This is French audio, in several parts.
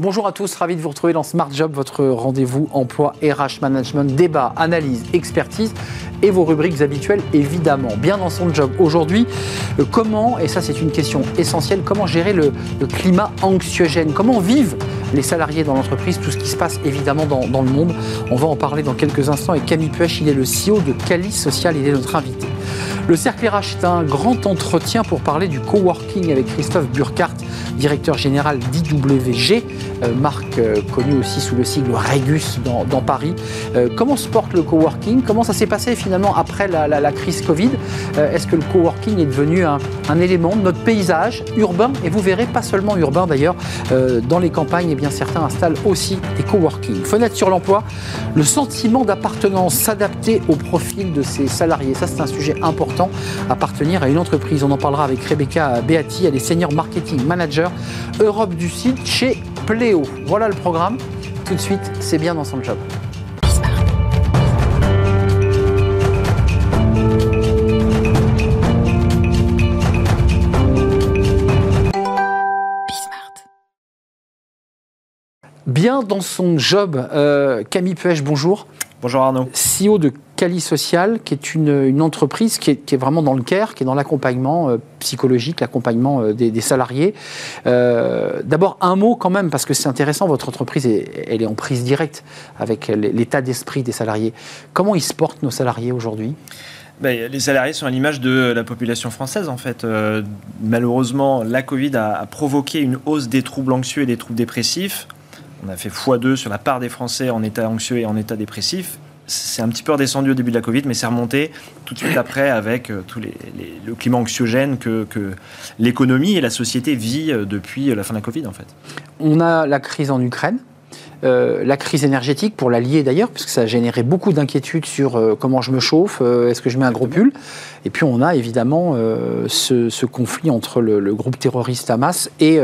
Bonjour à tous, ravi de vous retrouver dans Smart Job, votre rendez-vous emploi RH management, débat, analyse, expertise et vos rubriques habituelles évidemment. Bien dans son job. Aujourd'hui, euh, comment, et ça c'est une question essentielle, comment gérer le, climat anxiogène? Comment vivent les salariés dans l'entreprise, tout ce qui se passe évidemment dans, le monde On va en parler dans quelques instants avec Camille Puech, il est le CEO de Cali Social, il est notre invité. Le Cercle RH est un grand entretien pour parler du coworking avec Christophe Burkhardt, directeur général d'IWG, euh, marque euh, connue aussi sous le sigle Regus dans, Paris. Euh, comment se porte le coworking? Comment ça s'est passé finalement après la, crise Covid? Est-ce que le coworking est devenu un, élément de notre paysage urbain? Et vous verrez, pas seulement urbain d'ailleurs, dans les campagnes, eh bien, certains installent aussi des coworking. Fenêtre sur l'emploi, le sentiment d'appartenance, s'adapter au profil de ses salariés. Ça, c'est un sujet important, appartenir à une entreprise. On en parlera avec Rebecca Beati, elle est senior marketing manager Europe du Sud chez Pléo. Voilà le programme. Tout de suite, c'est bien dans son job. Bien dans son job, euh, Camille Puech, bonjour. Bonjour Arnaud. CEO de Cali Social, qui est une, entreprise qui est, vraiment dans le care, qui est dans l'accompagnement euh, psychologique, l'accompagnement euh, des, salariés. Euh, d'abord, un mot quand même, parce que c'est intéressant, votre entreprise, elle est en prise directe avec l'état d'esprit des salariés. Comment ils se portent, nos salariés, aujourd'hui? Ben, les salariés sont à l'image de la population française en fait. malheureusement, la Covid a, provoqué une hausse des troubles anxieux et des troubles dépressifs on a fait x2 sur la part des Français en état anxieux et en état dépressif. C'est un petit peu redescendu au début de la Covid, mais c'est remonté tout de suite après avec euh, tout le climat anxiogène que, l'économie et la société vit depuis la fin de la Covid en fait. On a la crise en Ukraine, euh, la crise énergétique, pour la lier d'ailleurs, puisque ça a généré beaucoup d'inquiétudes sur comment je me chauffe, est-ce que je mets un gros pull Et puis on a évidemment ce, conflit entre le, groupe terroriste Hamas et,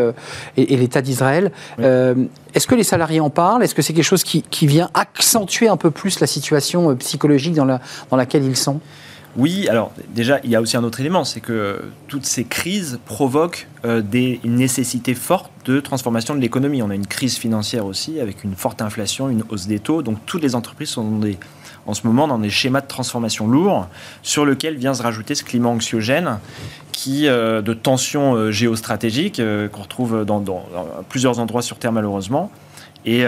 et, l'État d'Israël. Est-ce que les salariés en parlent? Est-ce que c'est quelque chose qui, vient accentuer un peu plus la situation euh, psychologique dans, laquelle ils sont? Oui, alors déjà, il y a aussi un autre élément, c'est que toutes ces crises provoquent euh, des, une nécessité forte de transformation de l'économie. On a une crise financière aussi, avec une forte inflation, une hausse des taux. Donc toutes les entreprises sont en ce moment dans des schémas de transformation lourds, sur lesquels vient se rajouter ce climat anxiogène qui, euh, de tensions euh, géostratégiques qu'on retrouve dans, plusieurs endroits sur Terre malheureusement. Et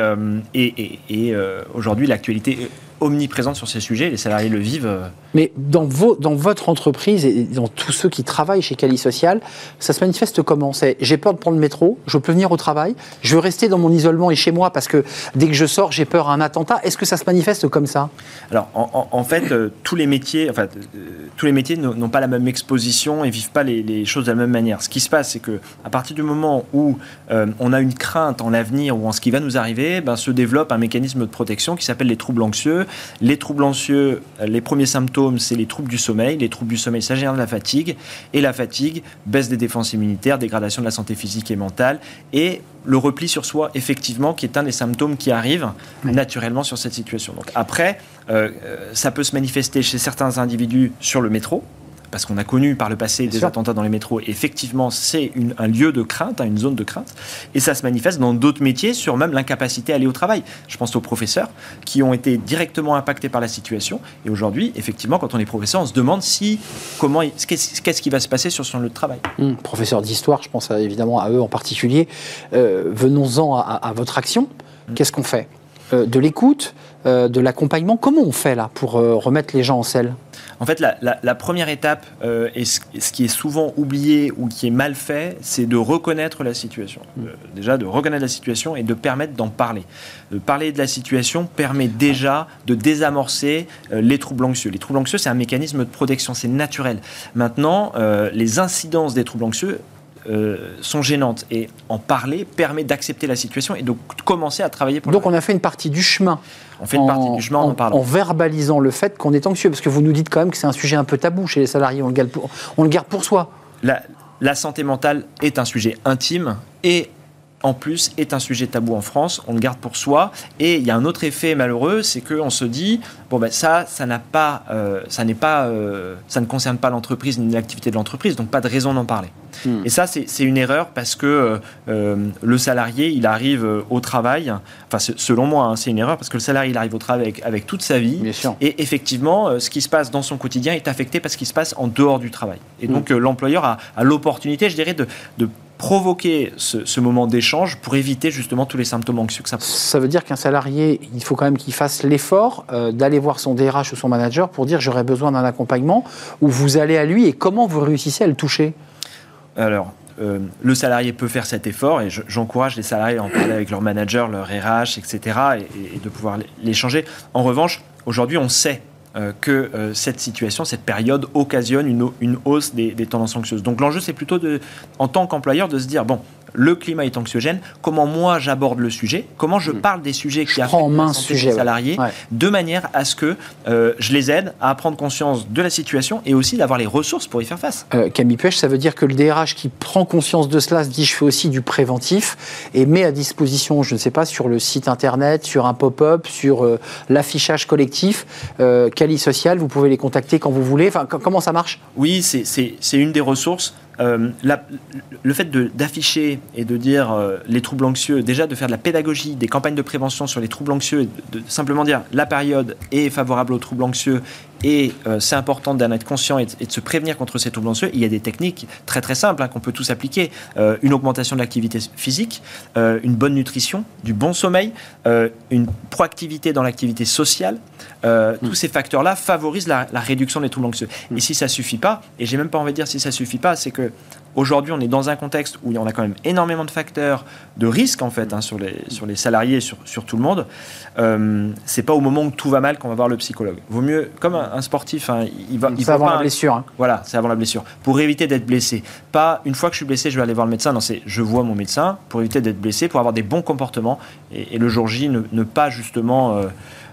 aujourd'hui, l'actualité omniprésente sur ces sujets, les salariés le vivent. Euh. Mais dans, vos, dans votre entreprise et dans tous ceux qui travaillent chez Cali Social, ça se manifeste comment? C'est j'ai peur de prendre le métro, je peux venir au travail, je veux rester dans mon isolement et chez moi parce que dès que je sors, j'ai peur d'un attentat. Est-ce que ça se manifeste comme ça? Alors, en, fait, euh, tous les métiers, enfin, euh, tous les métiers n'ont pas la même exposition et vivent pas les, choses de la même manière. Ce qui se passe, c'est que à partir du moment où on a une crainte en l'avenir ou en ce qui va nous arriver, ben, se développe un mécanisme de protection qui s'appelle les troubles anxieux les troubles anxieux, les premiers symptômes, c'est les troubles du sommeil. Les troubles du sommeil, ça génère de la fatigue. Et la fatigue, baisse des défenses immunitaires, dégradation de la santé physique et mentale. Et le repli sur soi, effectivement, qui est un des symptômes qui arrivent naturellement sur cette situation. Donc après, euh, euh, ça peut se manifester chez certains individus sur le métro, parce qu'on a connu par le passé des attentats dans les métros. effectivement, c'est un lieu de crainte, hein, une zone de crainte. Et ça se manifeste dans d'autres métiers sur même l'incapacité à aller au travail. Je pense aux professeurs qui ont été directement impactés par la situation. Et aujourd'hui, effectivement, quand on est professeur, on se demande si, comment, qu'est-ce qui va se passer sur son lieu de travail. Hum, professeur d'histoire, je pense évidemment à eux en particulier. Euh, venons-en à, votre action. Hum. Qu'est-ce qu'on fait? Euh, de l'écoute, euh, de l'accompagnement? Comment on fait là pour remettre les gens en selle? En fait, la, première étape, et ce, qui est souvent oublié ou qui est mal fait, c'est de reconnaître la situation. Mm. déjà, de reconnaître la situation et de permettre d'en parler. De parler de la situation permet déjà de désamorcer les troubles anxieux. Les troubles anxieux, c'est un mécanisme de protection, c'est naturel. Maintenant, les incidences des troubles anxieux euh, sont gênantes. Et en parler permet d'accepter la situation et de commencer à travailler pour Donc on a fait une partie du chemin. On fait une partie du chemin en, en, parlant. En verbalisant le fait qu'on est anxieux. Parce que vous nous dites quand même que c'est un sujet un peu tabou chez les salariés. On le garde pour, on le garde pour soi. La, la santé mentale est un sujet intime et en plus, est un sujet tabou en France. On le garde pour soi. Et il y a un autre effet malheureux, c'est qu'on se dit bon ben ça, ça n'a pas, euh, ça n'est pas, euh, ça ne concerne pas l'entreprise ni l'activité de l'entreprise, donc pas de raison d'en parler. Hmm. Et ça, c'est une erreur parce que euh, le salarié, il arrive au travail. Enfin, selon moi, hein, c'est une erreur parce que le salarié, il arrive au travail avec, toute sa vie. Et effectivement, ce qui se passe dans son quotidien est affecté par ce qui se passe en dehors du travail. Et hmm. donc, l'employeur a, a l'opportunité, je dirais, de, de provoquer ce, moment d'échange pour éviter justement tous les symptômes anxieux que ça pose. Ça veut dire qu'un salarié, il faut quand même qu'il fasse l'effort euh, d'aller voir son DRH ou son manager pour dire j'aurais besoin d'un accompagnement, ou vous allez à lui et comment vous réussissez à le toucher? Alors, euh, le salarié peut faire cet effort et j'encourage les salariés à en parler avec leur manager, leur RH, etc. et, et de pouvoir l'échanger. En revanche, aujourd'hui, on sait que euh, cette situation, cette période occasionne une, hausse des, des, tendances anxieuses. Donc l'enjeu, c'est plutôt de, en tant qu'employeur de se dire, bon, le climat est anxiogène, comment moi j'aborde le sujet, comment je hmm. parle des sujets qui affectent les sujet, salariés, de manière à ce que euh, je les aide à prendre conscience de la situation et aussi d'avoir les ressources pour y faire face. Euh, Camille Pêche, ça veut dire que le DRH qui prend conscience de cela se dit je fais aussi du préventif et met à disposition, je ne sais pas, sur le site internet, sur un pop-up, sur euh, l'affichage collectif, Vous pouvez les contacter quand vous voulez. Enfin, comment ça marche? Oui, c'est une des ressources. Euh, le fait d'afficher et de dire euh, les troubles anxieux, déjà de faire de la pédagogie, des campagnes de prévention sur les troubles anxieux, de, simplement dire la période est favorable aux troubles anxieux et euh, c'est important d'en être conscient et de, se prévenir contre ces troubles anxieux. Il y a des techniques très très simples hein, qu'on peut tous appliquer. une augmentation de l'activité physique, une bonne nutrition, du bon sommeil, une proactivité dans l'activité sociale. Mm. Tous ces facteurs-là favorisent la, la, réduction des troubles anxieux. Et si ça suffit pas, et j'ai même pas envie de dire si ça suffit pas, c'est que Aujourd'hui, on est dans un contexte où on a quand même énormément de facteurs de risque en fait hein, sur, les, sur les salariés, sur, sur tout le monde. Euh, c'est pas au moment où tout va mal qu'on va voir le psychologue. Vaut mieux, comme un, sportif, hein, il va. C'est avant la blessure. Hein. Voilà, c'est avant la blessure. Pour éviter d'être blessé. Pas une fois que je suis blessé, je vais aller voir le médecin. Non, c'est je vois mon médecin pour éviter d'être blessé, pour avoir des bons comportements et, le jour J ne, pas justement euh,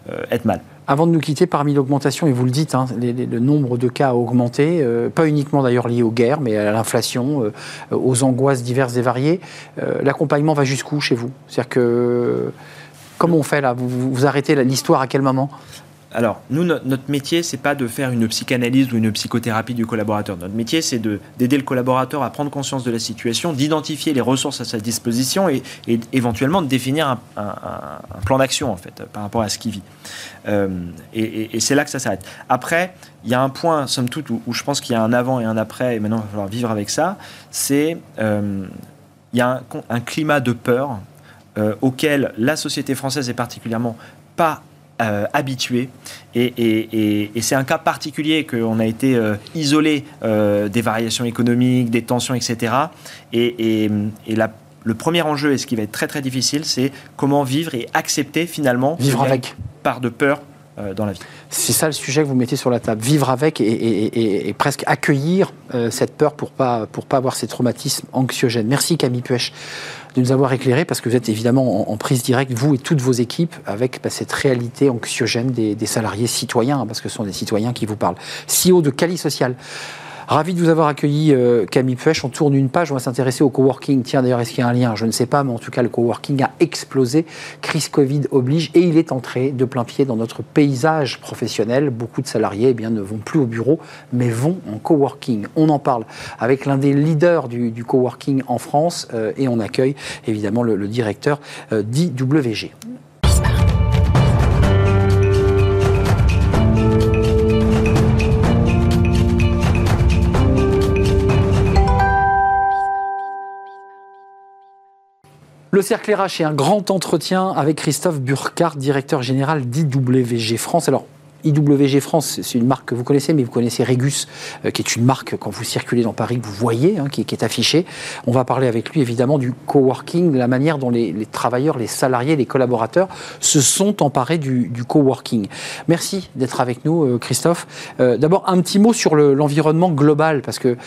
euh, être mal. Avant de nous quitter, parmi l'augmentation, et vous le dites, hein, le nombre de cas a augmenté, euh, pas uniquement d'ailleurs lié aux guerres, mais à l'inflation, euh, aux angoisses diverses et variées. Euh, l'accompagnement va jusqu'où chez vous? C'est-à-dire que comment on fait là? Vous, vous arrêtez l'histoire à quel moment? Alors, nous, notre métier, c'est pas de faire une psychanalyse ou une psychothérapie du collaborateur. Notre métier, c'est d'aider le collaborateur à prendre conscience de la situation, d'identifier les ressources à sa disposition et, éventuellement de définir un, plan d'action, en fait, par rapport à ce qu'il vit. Euh, et, c'est là que ça s'arrête. Après, il y a un point, somme toute, où, je pense qu'il y a un avant et un après, et maintenant, il va falloir vivre avec ça. C'est euh, il y a un, climat de peur euh, auquel la société française est particulièrement pas euh, habitué. Et, c'est un cas particulier qu'on a été euh, isolé euh, des variations économiques, des tensions, etc. Et, le premier enjeu, et ce qui va être très très difficile, c'est comment vivre et accepter finalement vivre avec part de peur vie. C'est ça le sujet que vous mettez sur la table, vivre avec et, presque accueillir cette peur pour pas pour pas avoir ces traumatismes anxiogènes. Merci Camille Puech de nous avoir éclairé, parce que vous êtes évidemment en, prise directe, vous et toutes vos équipes, avec bah, cette réalité anxiogène des, salariés citoyens, hein, parce que ce sont des citoyens qui vous parlent. CEO de Cali Social. Ravi de vous avoir accueilli, euh, Camille Puech. On tourne une page, on va s'intéresser au coworking. Tiens, d'ailleurs, est-ce qu'il y a un lien? Je ne sais pas, mais en tout cas, le coworking a explosé. Crise Covid oblige et il est entré de plein pied dans notre paysage professionnel. Beaucoup de salariés eh bien, ne vont plus au bureau, mais vont en coworking. On en parle avec l'un des leaders du, coworking en France euh, et on accueille évidemment le, directeur euh, d'IWG. Le Cercle RH est un grand entretien avec Christophe Burkhardt, directeur général d'IWG France. Alors, IWG France, c'est une marque que vous connaissez, mais vous connaissez Regus, euh, qui est une marque, quand vous circulez dans Paris, vous voyez, hein, qui, est affichée. On va parler avec lui, évidemment, du coworking, de la manière dont les, travailleurs, les salariés, les collaborateurs se sont emparés du, coworking. Merci d'être avec nous, euh, Christophe. Euh, d'abord, un petit mot sur l'environnement global, parce que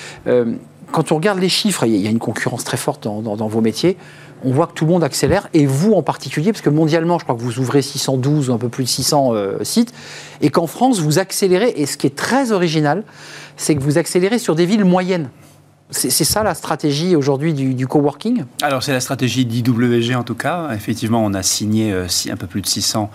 quand on regarde les chiffres, il y a une concurrence très forte dans vos métiers on voit que tout le monde accélère, et vous en particulier, parce que mondialement, je crois que vous ouvrez 612 ou un peu plus de 600 euh, sites, et qu'en France, vous accélérez, et ce qui est très original, c'est que vous accélérez sur des villes moyennes. C'est ça la stratégie aujourd'hui du, coworking? Alors c'est la stratégie d'IWG en tout cas. Effectivement, on a signé euh, un peu plus de 600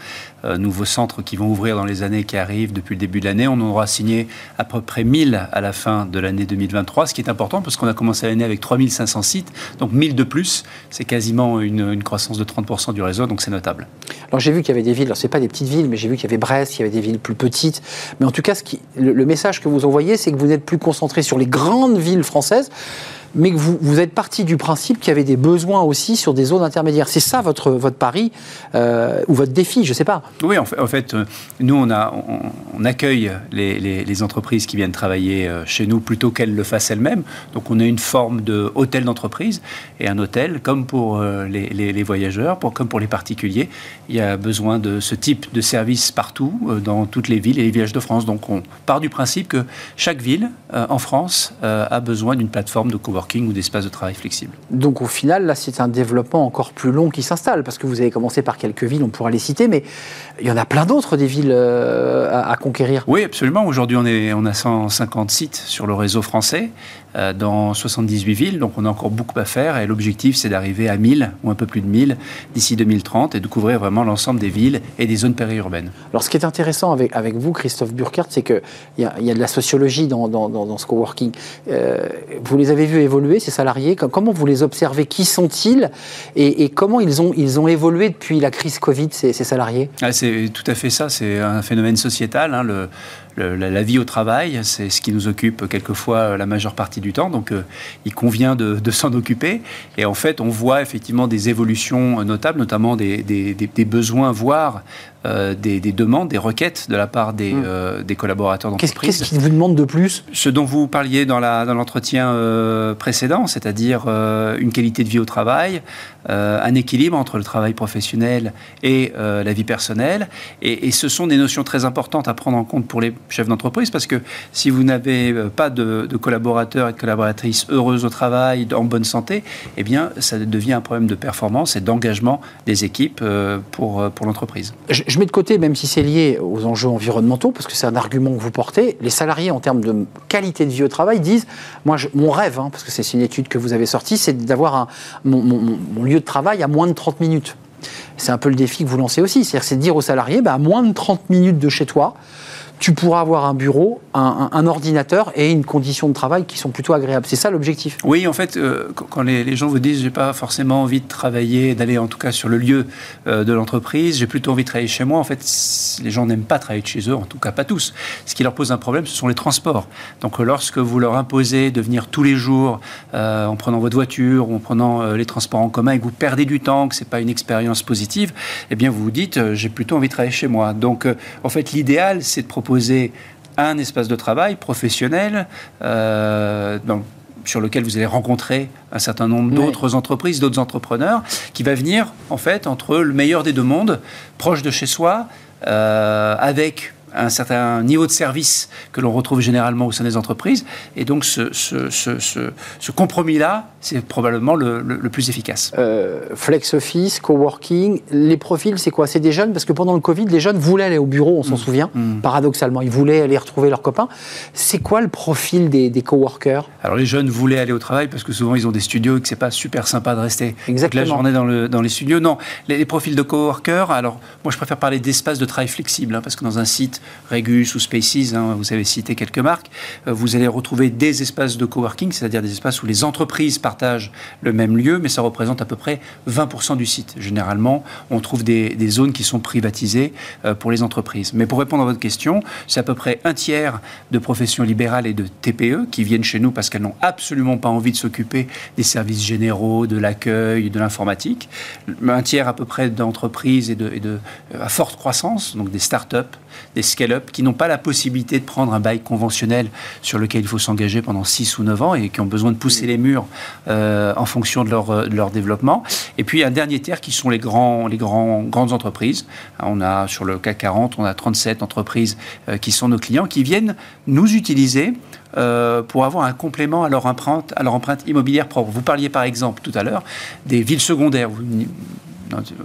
euh, nouveaux centres qui vont ouvrir dans les années qui arrivent depuis le début de l'année. On aura signé à peu près 1000 à la fin de l'année 2023, ce qui est important parce qu'on a commencé l'année avec 3500 sites. Donc 1000 de plus, c'est quasiment une, croissance de 30% du réseau, donc c'est notable. Alors j'ai vu qu'il y avait des villes, alors c'est pas des petites villes, mais j'ai vu qu'il y avait Brest, qu'il y avait des villes plus petites. Mais en tout cas, qui, le message que vous envoyez, c'est que vous êtes plus concentré sur les grandes villes françaises mais que vous, vous êtes parti du principe qu'il y avait des besoins aussi sur des zones intermédiaires. C'est ça votre, votre pari euh, ou votre défi, je ne sais pas. Oui, en fait, euh, nous, on, accueille les, entreprises qui viennent travailler euh, chez nous plutôt qu'elles le fassent elles-mêmes. Donc, on a une forme de hôtel d'entreprise et un hôtel, comme pour les, voyageurs, comme pour les particuliers, il y a besoin de ce type de service partout, dans toutes les villes et les villages de France. Donc, on part du principe que chaque ville en France a besoin d'une plateforme de coworking ou d'espace de travail flexible. Donc au final, là, c'est un développement encore plus long qui s'installe, parce que vous avez commencé par quelques villes, on pourra les citer, mais il y en a plein d'autres des villes euh, à, conquérir. Oui, absolument. Aujourd'hui, on, on a 150 sites sur le réseau français. Euh, dans 78 villes, donc on a encore beaucoup à faire et l'objectif c'est d'arriver à 1000 ou un peu plus de 1000 d'ici 2030 et de couvrir vraiment l'ensemble des villes et des zones périurbaines. Alors ce qui est intéressant avec, avec vous, Christophe Burkhardt, c'est qu'il y, y a de la sociologie dans, dans, dans, ce coworking. Euh, vous les avez vus évoluer, ces salariés, comment vous les observez? Qui sont-ils? Et, comment ils ont, ils ont évolué depuis la crise Covid, ces, ces salariés? Ah, C'est tout à fait ça, c'est un phénomène sociétal. Hein, le, la, vie au travail, c'est ce qui nous occupe quelquefois euh, la majeure partie du temps. Donc, euh, il convient de, s'en occuper. Et en fait, on voit effectivement des évolutions notables, notamment des, besoins, voire euh, des, demandes, des requêtes de la part des, mmh. collaborateurs d'entreprise. Qu'est-ce qu'ils vous demandent de plus? Ce dont vous parliez dans l'entretien précédent, c'est-à-dire une qualité de vie au travail, un équilibre entre le travail professionnel et la vie personnelle. Et, et ce sont des notions très importantes à prendre en compte pour les chef d'entreprise, parce que si vous n'avez euh, pas de, collaborateurs et de collaboratrices heureuses au travail, en bonne santé, eh bien, ça devient un problème de performance et d'engagement des équipes euh, pour, euh, pour l'entreprise. Je, mets de côté, même si c'est lié aux enjeux environnementaux, parce que c'est un argument que vous portez, les salariés, en termes de qualité de vie au travail, disent, moi, mon rêve, hein, parce que c'est une étude que vous avez sortie, c'est d'avoir mon, mon lieu de travail à moins de 30 minutes. C'est un peu le défi que vous lancez aussi. C'est-à-dire, c'est de dire aux salariés, bah, à moins de 30 minutes de chez toi, tu pourras avoir un bureau, un, ordinateur et une condition de travail qui sont plutôt agréables. C'est ça l'objectif. Oui, en fait, euh, quand les, gens vous disent j'ai pas forcément envie de travailler, d'aller en tout cas sur le lieu euh, de l'entreprise, j'ai plutôt envie de travailler chez moi. En fait, les gens n'aiment pas travailler de chez eux, en tout cas pas tous. Ce qui leur pose un problème, ce sont les transports. Donc, lorsque vous leur imposez de venir tous les jours euh, en prenant votre voiture ou en prenant les transports en commun et que vous perdez du temps, que c'est pas une expérience positive, eh bien vous vous dites j'ai plutôt envie de travailler chez moi. Donc, en fait, l'idéal, c'est de proposer un espace de travail professionnel euh, sur lequel vous allez rencontrer un certain nombre d'autres entreprises, d'autres entrepreneurs, qui va venir en fait entre le meilleur des deux mondes, proche de chez soi, euh, avec un certain niveau de service que l'on retrouve généralement au sein des entreprises. Et donc ce, ce, ce, ce compromis-là, c'est probablement le, le, plus efficace. Euh, flex office, coworking, les profils, c'est quoi? C'est des jeunes? Parce que pendant le Covid, les jeunes voulaient aller au bureau, on s'en mm. souvient, mm. paradoxalement. Ils voulaient aller retrouver leurs copains. C'est quoi le profil des, des coworkers? Alors les jeunes voulaient aller au travail parce que souvent ils ont des studios et que c'est pas super sympa de rester Exactement. toute la journée dans, le, dans les studios. Non, les, profils de coworkers, alors moi je préfère parler d'espace de travail flexible hein, parce que dans un site Regus ou Spaces, hein, vous avez cité quelques marques, euh, vous allez retrouver des espaces de coworking, c'est-à-dire des espaces où les entreprises partagent le même lieu, mais ça représente à peu près 20% du site. Généralement, on trouve des, zones qui sont privatisées euh, pour les entreprises. Mais pour répondre à votre question, c'est à peu près un tiers de professions libérales et de TPE qui viennent chez nous parce qu'elles n'ont absolument pas envie de s'occuper des services généraux, de l'accueil, de l'informatique. Un tiers à peu près d'entreprises et de, de, à forte croissance, donc des start-up, des scale-up qui n'ont pas la possibilité de prendre un bail conventionnel sur lequel il faut s'engager pendant 6 ou 9 ans et qui ont besoin de pousser les murs euh, en fonction de leur, euh, de leur, développement. Et puis un dernier tiers qui sont les, grands, les grands, grandes entreprises. On a sur le CAC 40, on a 37 entreprises euh, qui sont nos clients qui viennent nous utiliser pour avoir un complément à leur empreinte, à leur empreinte immobilière propre. Vous parliez par exemple tout à l'heure des villes secondaires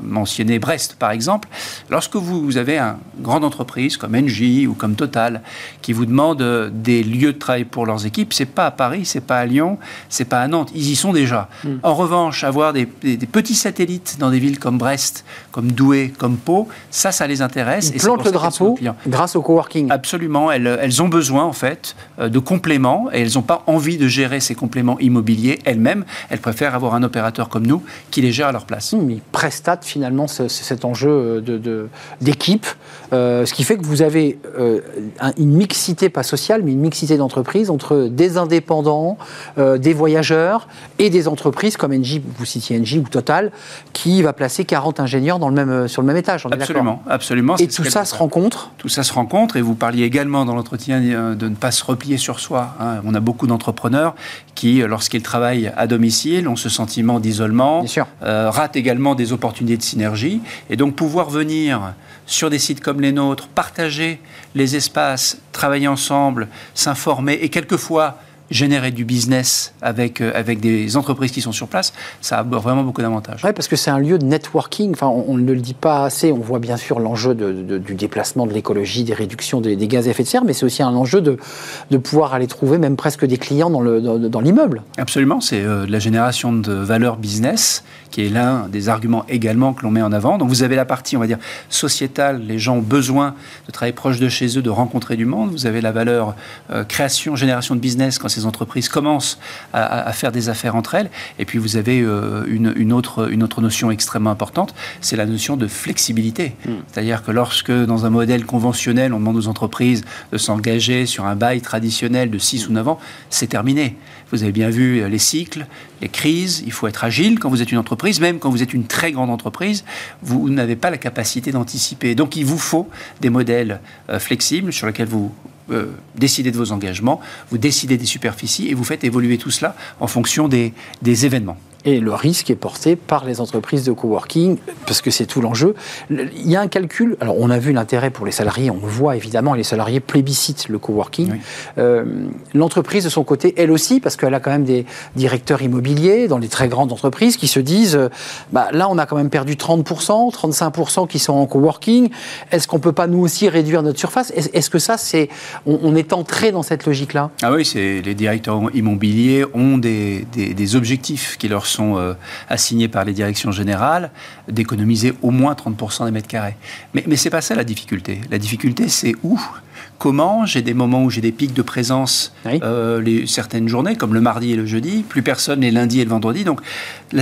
mentionné Brest par exemple, lorsque vous avez une grande entreprise comme Engie ou comme Total qui vous demande euh, des lieux de travail pour leurs équipes, c'est pas à Paris, c'est pas à Lyon, c'est pas à Nantes, ils y sont déjà. Mm. En revanche, avoir des, petits satellites dans des villes comme Brest, comme Douai, comme Pau, ça, ça les intéresse. Ils plantent le drapeau grâce au coworking. Absolument, elles, elles ont besoin en fait euh, de compléments et elles n'ont pas envie de gérer ces compléments immobiliers elles-mêmes. Elles préfèrent avoir un opérateur comme nous qui les gère à leur place. Hmm, mais Finalement, cet enjeu euh, d'équipe, de, euh, ce qui fait que vous avez une mixité, pas sociale, mais une mixité d'entreprises entre des indépendants, des voyageurs et des entreprises comme Engie, vous citiez Engie ou Total, qui va placer 40 ingénieurs dans le même, sur le même étage. absolument, absolument. Et tout ça se rencontre Tout ça se rencontre, et vous parliez également dans l'entretien de ne pas se replier sur soi. Hein. On a beaucoup d'entrepreneurs qui, lorsqu'ils travaillent à domicile, ont ce sentiment d'isolement, euh, ratent également des opportunités de synergie. Et donc pouvoir venir sur des sites comme les nôtres, partager les espaces, travailler ensemble, s'informer et quelquefois générer du business avec, euh, avec des entreprises qui sont sur place, ça a vraiment beaucoup d'avantages. Oui, parce que c'est un lieu de networking. Enfin, on, ne le dit pas assez. On voit bien sûr l'enjeu de, du déplacement de l'écologie, des réductions des, gaz à effet de serre, mais c'est aussi un enjeu de, de pouvoir aller trouver même presque des clients dans l'immeuble. Dans, Absolument, c'est euh, la génération de valeur business qui est l'un des arguments également que l'on met en avant. Donc vous avez la partie, on va dire, sociétale. Les gens ont besoin de travailler proche de chez eux, de rencontrer du monde. Vous avez la valeur euh, création, génération de business quand ces entreprises commencent à, faire des affaires entre elles. Et puis vous avez euh, une, autre, une autre notion extrêmement importante, c'est la notion de flexibilité. Hmm. C'est-à-dire que lorsque dans un modèle conventionnel, on demande aux entreprises de s'engager sur un bail traditionnel de 6 ou 9 ans, c'est terminé. Vous avez bien vu euh, les cycles, les crises, il faut être agile quand vous êtes une entreprise, même quand vous êtes une très grande entreprise, vous n'avez pas la capacité d'anticiper. Donc il vous faut des modèles euh, flexibles sur lesquels vous euh, décidez de vos engagements, vous décidez des superficies et vous faites évoluer tout cela en fonction des, des événements. Et le risque est porté par les entreprises de coworking, parce que c'est tout l'enjeu. Il y a un calcul, alors on a vu l'intérêt pour les salariés, on le voit évidemment, les salariés plébiscitent le coworking. Euh, l'entreprise de son côté, elle aussi, parce qu'elle a quand même des directeurs immobiliers dans les très grandes entreprises qui se disent, euh, bah, là on a quand même perdu 30%, 35% qui sont en coworking, est-ce qu'on peut pas nous aussi réduire notre surface? Est-ce que ça, c'est, on, est entré dans cette logique-là? Ah oui, c'est, les directeurs immobiliers ont des, des, des objectifs qui leur sont euh, assignés par les directions générales, d'économiser au moins 30% des mètres carrés. Mais, mais ce n'est pas ça la difficulté. La difficulté, c'est où Comment J'ai des moments où j'ai des pics de présence euh, les, certaines journées, comme le mardi et le jeudi, plus personne les lundis et le vendredi. Donc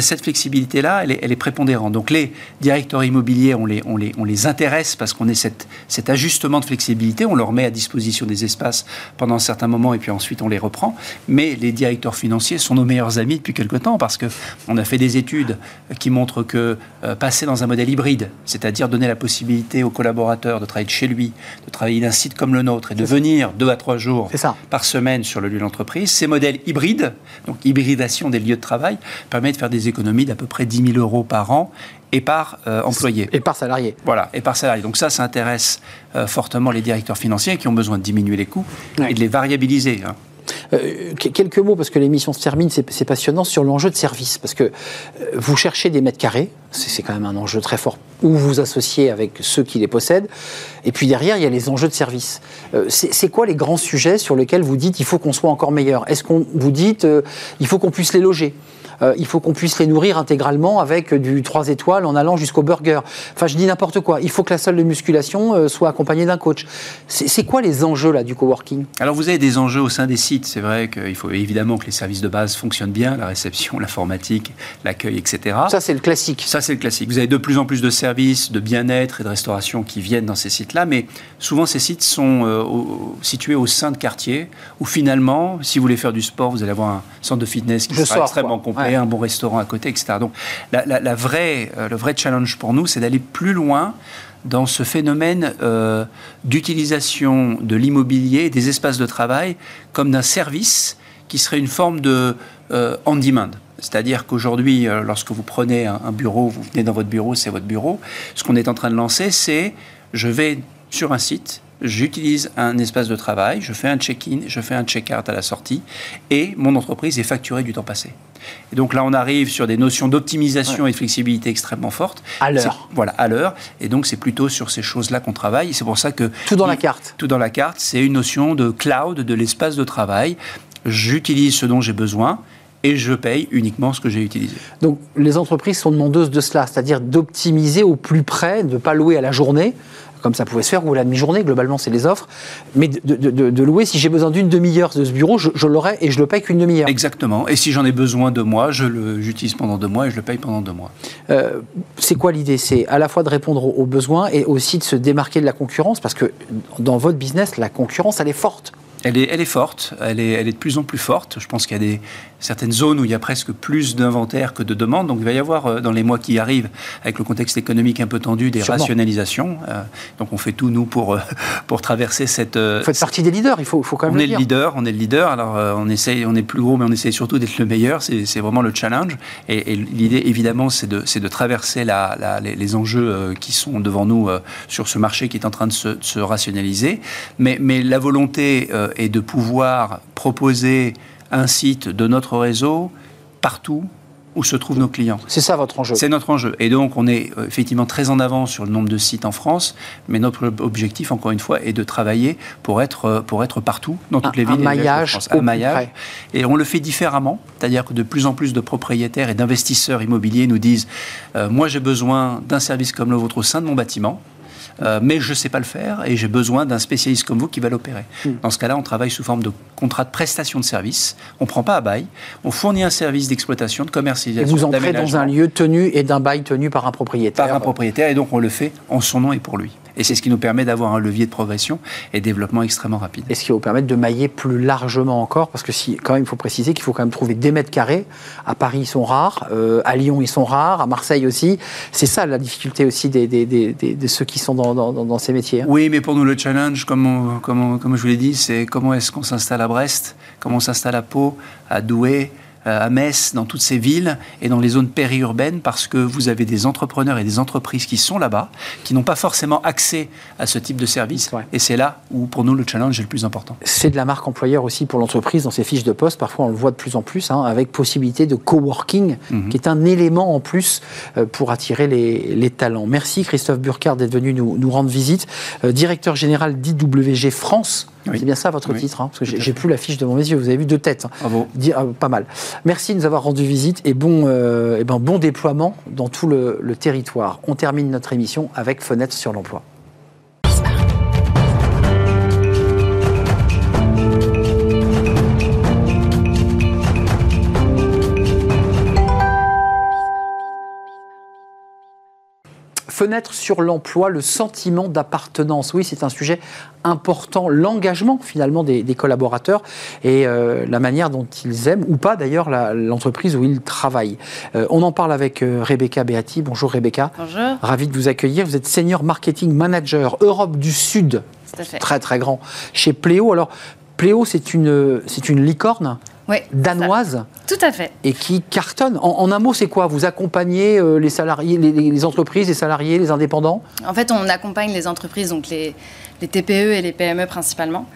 cette flexibilité-là, elle est, elle est, prépondérante. Donc les directeurs immobiliers, on les, on les, on les intéresse parce qu'on est cette, cet ajustement de flexibilité, on leur met à disposition des espaces pendant un certain moment et puis ensuite on les reprend. Mais les directeurs financiers sont nos meilleurs amis depuis quelque temps parce qu'on a fait des études qui montrent que euh, passer dans un modèle hybride, c'est-à-dire donner la possibilité aux collaborateurs de travailler de chez lui, de travailler d'un site comme le nôtre et de venir deux à trois jours par semaine sur le lieu de l'entreprise, ces modèles hybrides, donc hybridation des lieux de travail, permettent de faire des économies d'à peu près 10 000 euros par an et par euh, employé. Et par salarié. Voilà, et par salarié. Donc ça, ça intéresse euh, fortement les directeurs financiers qui ont besoin de diminuer les coûts et de les variabiliser. Hein. Euh, quelques mots, parce que l'émission se termine, c'est passionnant, sur l'enjeu de service. Parce que vous cherchez des mètres carrés, c'est quand même un enjeu très fort, où vous associez avec ceux qui les possèdent. Et puis derrière, il y a les enjeux de service. Euh, c'est quoi les grands sujets sur lesquels vous dites il faut qu'on soit encore meilleur? Est-ce qu'on vous dites euh, il faut qu'on puisse les loger? Euh, il faut qu'on puisse les nourrir intégralement avec du 3 étoiles en allant jusqu'au burger. Enfin, je dis n'importe quoi. Il faut que la salle de musculation euh, soit accompagnée d'un coach. C'est quoi les enjeux là du coworking? Alors vous avez des enjeux au sein des sites. C'est vrai qu'il faut évidemment que les services de base fonctionnent bien, la réception, l'informatique, l'accueil, etc. Ça c'est le classique. Ça c'est le classique. Vous avez de plus en plus de services de bien-être et de restauration qui viennent dans ces sites-là, mais souvent ces sites sont euh, situés au sein de quartiers où finalement, si vous voulez faire du sport, vous allez avoir un centre de fitness qui sera extrêmement complet un bon restaurant à côté, etc. Donc la, vraie, euh, le vrai challenge pour nous, c'est d'aller plus loin dans ce phénomène euh, d'utilisation de l'immobilier, des espaces de travail, comme d'un service qui serait une forme de euh, on-demand. C'est-à-dire qu'aujourd'hui, lorsque vous prenez un, bureau, vous venez dans votre bureau, c'est votre bureau. Ce qu'on est en train de lancer, c'est je vais sur un site j'utilise un espace de travail, je fais un check-in, je fais un check-out à la sortie, et mon entreprise est facturée du temps passé. Et donc là, on arrive sur des notions d'optimisation et de flexibilité extrêmement fortes. À l'heure. Voilà, à l'heure. Et donc, c'est plutôt sur ces choses-là qu'on travaille. C'est pour ça que... Tout dans la carte. Tout dans la carte, c'est une notion de cloud, de l'espace de travail. J'utilise ce dont j'ai besoin et je paye uniquement ce que j'ai utilisé. Donc les entreprises sont demandeuses de cela, c'est-à-dire d'optimiser au plus près, de ne pas louer à la journée, comme ça pouvait se faire, ou la demi-journée, globalement c'est les offres, mais de, louer, si j'ai besoin d'une demi-heure de ce bureau, je, l'aurai et je le paye qu'une demi-heure. Exactement, et si j'en ai besoin deux mois, je j'utilise pendant deux mois et je le paye pendant deux mois. Euh, c'est quoi l'idée? C'est à la fois de répondre aux besoins et aussi de se démarquer de la concurrence, parce que dans votre business, la concurrence, elle est forte. Elle est, elle est forte, elle est, elle est de plus en plus forte. Je pense qu'il y a des, certaines zones où il y a presque plus d'inventaire que de demandes. Donc il va y avoir euh, dans les mois qui arrivent, avec le contexte économique un peu tendu, des rationalisations. Euh, donc on fait tout, nous, pour, euh, pour traverser cette... Vous faites partie des leaders, il faut, faut quand même on le est dire. Le leader, on est le leader. Alors on, essaye, on est plus gros, mais on essaye surtout d'être le meilleur. C'est vraiment le challenge. Et, l'idée, évidemment, c'est de, de traverser la, les, enjeux qui sont devant nous sur ce marché qui est en train de se, se rationaliser. Mais, mais la volonté est de pouvoir proposer un site de notre réseau partout où se trouvent nos clients. C'est ça votre enjeu. C'est notre enjeu. Et donc, on est euh, effectivement très en avance sur le nombre de sites en France, mais notre objectif, encore une fois, est de travailler pour être, euh, pour être partout, dans toutes les villes. Un maillage. Un maillage. Et on le fait différemment, c'est-à-dire que de plus en plus de propriétaires et d'investisseurs immobiliers nous disent euh, Moi, j'ai besoin d'un service comme le vôtre au sein de mon bâtiment. Euh, mais je ne sais pas le faire et j'ai besoin d'un spécialiste comme vous qui va l'opérer. Hmm. Dans ce cas-là, on travaille sous forme de contrat de prestation de service. On ne prend pas à bail. On fournit un service d'exploitation, de commercialisation. Et vous entrez dans un lieu tenu et d'un bail tenu par un propriétaire. Par un propriétaire, et donc on le fait en son nom et pour lui. Et c'est ce qui nous permet d'avoir un levier de progression et développement extrêmement rapide. Et ce qui va vous permettre de mailler plus largement encore, parce que si, quand même, il faut préciser qu'il faut quand même trouver des mètres carrés. À Paris, ils sont rares. Euh, à Lyon, ils sont rares. À Marseille aussi. C'est ça la difficulté aussi des, des, des, de ceux qui sont dans, dans, dans, ces métiers. Hein. Oui, mais pour nous, le challenge, comme, comme, comme je vous l'ai dit, c'est comment est-ce qu'on s'installe à Brest, comment on s'installe à Pau, à Douai, à Metz, dans toutes ces villes et dans les zones périurbaines parce que vous avez des entrepreneurs et des entreprises qui sont là-bas, qui n'ont pas forcément accès à ce type de service. Et c'est là où, pour nous, le challenge est le plus important. C'est de la marque employeur aussi pour l'entreprise dans ses fiches de poste. Parfois, on le voit de plus en plus, hein, avec possibilité de coworking, mhm. qui est un élément en plus euh, pour attirer les, talents. Merci Christophe Burkhardt d'être venu nous, nous rendre visite. Euh, directeur général d'IWG France. C'est bien ça votre titre, hein, parce que j'ai plus la fiche devant mes yeux. Vous avez vu deux têtes. Hein. Bravo. Ah, pas mal. Merci de nous avoir rendu visite et bon, euh, et ben, bon déploiement dans tout le, le territoire. On termine notre émission avec Fenêtre sur l'emploi. Fenêtre sur l'emploi, le sentiment d'appartenance. Oui, c'est un sujet important. L'engagement finalement des, collaborateurs et euh, la manière dont ils aiment ou pas d'ailleurs l'entreprise où ils travaillent. Euh, on en parle avec euh, Rebecca Beati. Bonjour Rebecca. Bonjour. Ravi de vous accueillir. Vous êtes senior marketing manager Europe du Sud. Très très grand. Chez Pléo. Alors Pléo, c'est une, c'est une licorne? Danoise. Tout à fait. Et qui cartonne. En, un mot, c'est quoi? Vous accompagnez euh, les salariés, les, entreprises, les salariés, les indépendants? En fait, on accompagne les entreprises, donc les, TPE et les PME principalement,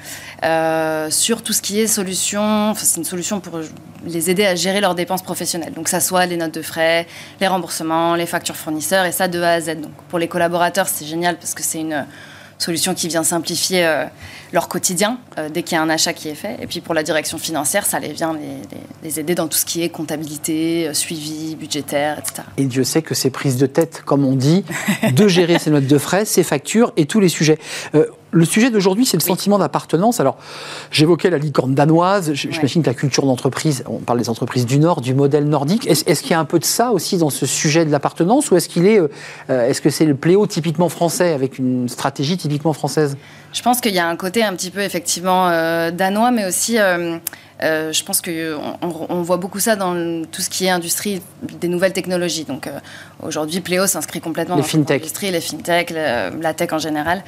euh, sur tout ce qui est solution. C'est une solution pour les aider à gérer leurs dépenses professionnelles. Donc, ça soit les notes de frais, les remboursements, les factures fournisseurs, et ça de A à Z. Donc, pour les collaborateurs, c'est génial parce que c'est une solution qui vient simplifier euh, leur quotidien euh, dès qu'il y a un achat qui est fait. Et puis pour la direction financière, ça les vient les, aider dans tout ce qui est comptabilité, euh, suivi budgétaire, etc. Et Dieu sait que c'est prise de tête, comme on dit, de gérer ses notes de frais, ses factures et tous les sujets. Le sujet d'aujourd'hui, c'est le sentiment d'appartenance. Alors, j'évoquais la licorne danoise. J'imagine que la culture d'entreprise, on parle des entreprises du Nord, du modèle nordique. Est-ce qu'il y a un peu de ça aussi dans ce sujet de l'appartenance ou est-ce qu'il est, euh, est-ce que c'est le pléau typiquement français avec une stratégie typiquement française? Je pense qu'il y a un côté un petit peu effectivement euh, danois, mais aussi euh, euh, je pense qu'on on voit beaucoup ça dans tout ce qui est industrie des nouvelles technologies. Donc euh, aujourd'hui, Pléo s'inscrit complètement les dans l'industrie, les fintech, la tech en général,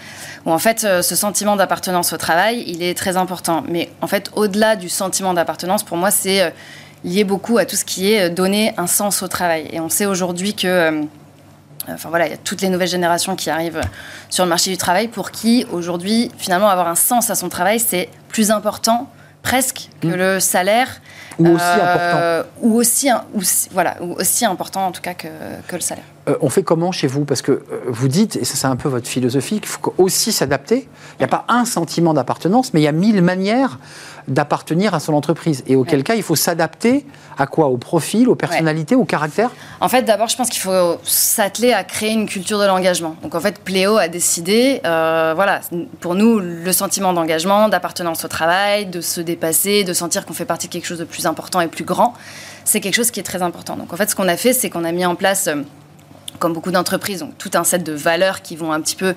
où en fait euh, ce sentiment d'appartenance au travail, il est très important. Mais en fait, au-delà du sentiment d'appartenance, pour moi, c'est lié beaucoup à tout ce qui est donner un sens au travail. Et on sait aujourd'hui que enfin voilà, il y a toutes les nouvelles générations qui arrivent sur le marché du travail pour qui aujourd'hui, finalement, avoir un sens à son travail, c'est plus important presque que Mm. le salaire. Ou aussi Euh, Ou aussi, un- ou si- voilà, ou aussi important en tout cas que, que le salaire. Euh, on fait comment chez vous? Parce que euh, vous dites, et ça c'est un peu votre philosophie, qu'il faut aussi s'adapter. Il n'y a pas un sentiment d'appartenance, mais il y a mille manières d'appartenir à son entreprise. Et auquel Ouais. cas, il faut s'adapter à quoi? Au profil, aux personnalités, au caractère? En fait, d'abord, je pense qu'il faut s'atteler à créer une culture de l'engagement. Donc, en fait, Pléo a décidé, voilà, pour nous, le sentiment d'engagement, d'appartenance au travail, de se dépasser, de sentir qu'on fait partie de quelque chose de plus important et plus grand, c'est quelque chose qui est très important. Donc, en fait, ce qu'on a fait, c'est qu'on a mis en place, euh, comme beaucoup d'entreprises, donc, tout un set de valeurs qui vont un petit peu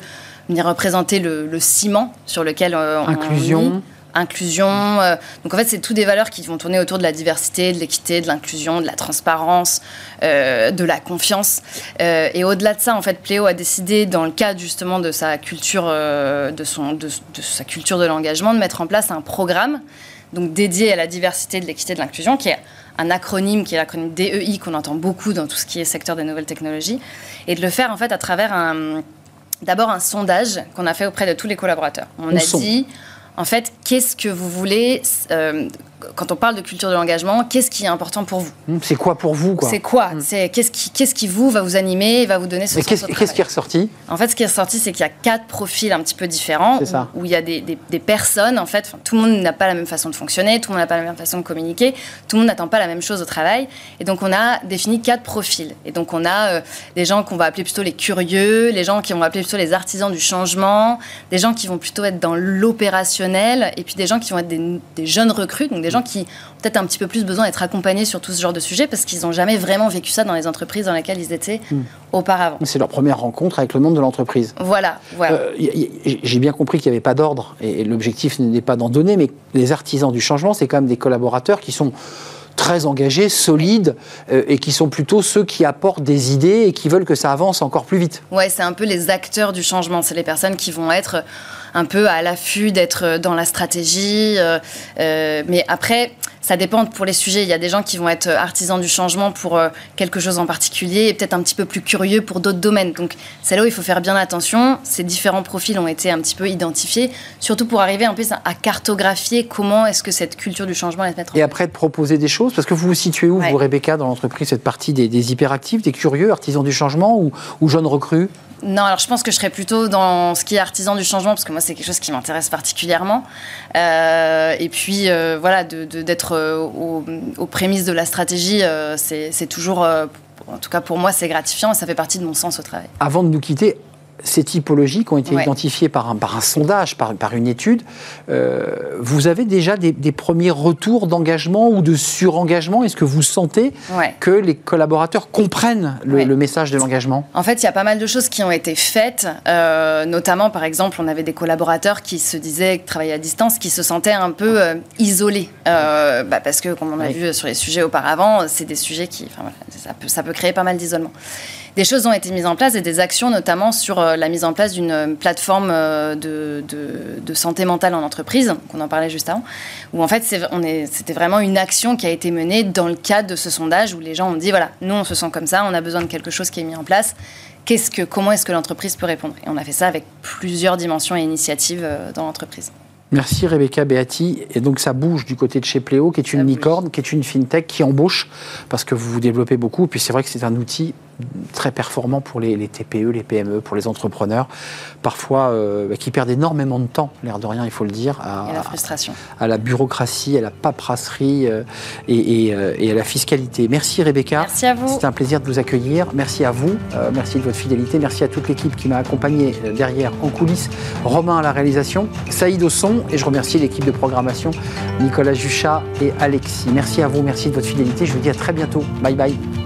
venir représenter le, le ciment sur lequel euh, on Inclusion. inclusion. euh, donc en fait, c'est tout des valeurs qui vont tourner autour de la diversité, de l'équité, de l'inclusion, de la transparence, euh, de la confiance. Euh, et au-delà de ça, en fait, Pléo a décidé, dans le cadre justement de sa culture, euh, de, son, de, de sa culture de l'engagement, de mettre en place un programme donc dédié à la diversité, de l'équité, de l'inclusion, qui est un acronyme qui est l'acronyme DEI qu'on entend beaucoup dans tout ce qui est secteur des nouvelles technologies, et de le faire en fait à travers un d'abord un sondage qu'on a fait auprès de tous les collaborateurs. On a dit en fait, qu'est-ce que vous voulez euh, quand on parle de culture de l'engagement Qu'est-ce qui est important pour vous Hum, C'est quoi pour vous C'est quoi C'est qu'est-ce qui, qu'est-ce qui vous va vous animer, va vous donner ce sens qu'est-ce qui est ressorti En fait, ce qui est ressorti, c'est qu'il y a quatre profils un petit peu différents C'est ça. où, où il y a des, des- des personnes. En fait, tout le monde n'a pas la même façon de fonctionner, tout le monde n'a pas la même façon de communiquer, tout le monde n'attend pas la même chose au travail. Et donc, on a défini quatre profils. Et donc, on a euh, des gens qu'on va appeler plutôt les curieux, les gens qui vont appeler plutôt les artisans du changement, des gens qui vont plutôt être dans l'opérationnel, et puis des gens qui vont être des, des jeunes recrues, donc des gens qui ont peut-être un petit peu plus besoin d'être accompagnés sur tout ce genre de sujet parce qu'ils n'ont jamais vraiment vécu ça dans les entreprises dans lesquelles ils étaient auparavant. C'est leur première rencontre avec le monde de l'entreprise. Voilà, voilà. Euh, J'ai bien compris qu'il n'y avait pas d'ordre et, et l'objectif n'est pas d'en donner, mais les artisans du changement, c'est quand même des collaborateurs qui sont très engagés, solides euh, et qui sont plutôt ceux qui apportent des idées et qui veulent que ça avance encore plus vite. Ouais, c'est un peu les acteurs du changement. C'est les personnes qui vont être un peu à l'affût d'être dans la stratégie. euh, euh, mais après, ça dépend pour les sujets. Il y a des gens qui vont être artisans du changement pour euh, quelque chose en particulier et peut-être un petit peu plus curieux pour d'autres domaines. Donc, c'est là où il faut faire bien attention. Ces différents profils ont été un petit peu identifiés, surtout pour arriver un peu à cartographier comment est-ce que cette culture du changement va se mettre en Et après de proposer des choses, parce que vous vous situez où, Ouais. vous, Rebecca, dans l'entreprise, cette partie des, des hyperactifs, des curieux, artisans du changement ou, ou jeunes recrues? Non, alors je pense que je serais plutôt dans ce qui est artisan du changement, parce que moi, c'est quelque chose qui m'intéresse particulièrement. Euh, et puis, euh, voilà, de- de- euh, au- aux prémices de la stratégie, euh, c'est c'est toujours, euh, en tout cas pour moi, c'est gratifiant et ça fait partie de mon sens au travail. Avant de nous quitter, ces typologies qui ont été Ouais. identifiées par un, par un sondage, par, par une étude, euh, vous avez déjà des, des premiers retours d'engagement ou de surengagement? Est-ce que vous sentez Ouais. que les collaborateurs comprennent le, Ouais. le message de l'engagement? En fait, il y a pas mal de choses qui ont été faites, euh, notamment, par exemple, on avait des collaborateurs qui se disaient travailler à distance, qui se sentaient un peu euh, isolés, bah, parce que, comme on a vu sur les sujets auparavant, c'est des sujets qui, enfin, voilà, ça, peut, ça peut créer pas mal d'isolement. Des choses ont été mises en place et des actions, notamment sur euh, la mise en place d'une euh, plateforme euh, de, de- de santé mentale en entreprise, qu'on en parlait juste avant, où en fait c'était vraiment une action qui a été menée dans le cadre de ce sondage où les gens ont dit voilà, nous on se sent comme ça, on a besoin de quelque chose qui est mis en place. Qu'est-ce que, comment est-ce que l'entreprise peut répondre? Et on a fait ça avec plusieurs dimensions et initiatives dans l'entreprise. Merci Rebecca Beati. Et donc ça bouge du côté de chez Pléo, qui est une Ça bouge. licorne, qui est une fintech qui embauche, parce que vous vous développez beaucoup. Et puis c'est vrai que c'est un outil très performant pour les, les TPE, les PME, pour les entrepreneurs, parfois euh, qui perdent énormément de temps, l'air de rien, il faut le dire, à, la frustration. à la bureaucratie, à la paperasserie euh, et, et, euh, et à la fiscalité. Merci Rebecca. Merci à vous. C'était un plaisir de vous accueillir. Merci à vous. Merci de votre fidélité. Merci à toute l'équipe qui m'a accompagné derrière en coulisses. Romain à la réalisation, Saïd au son et je remercie l'équipe de programmation, Nicolas Juchat et Alexis. Merci à vous. Merci de votre fidélité. Je vous dis à très bientôt. Bye bye.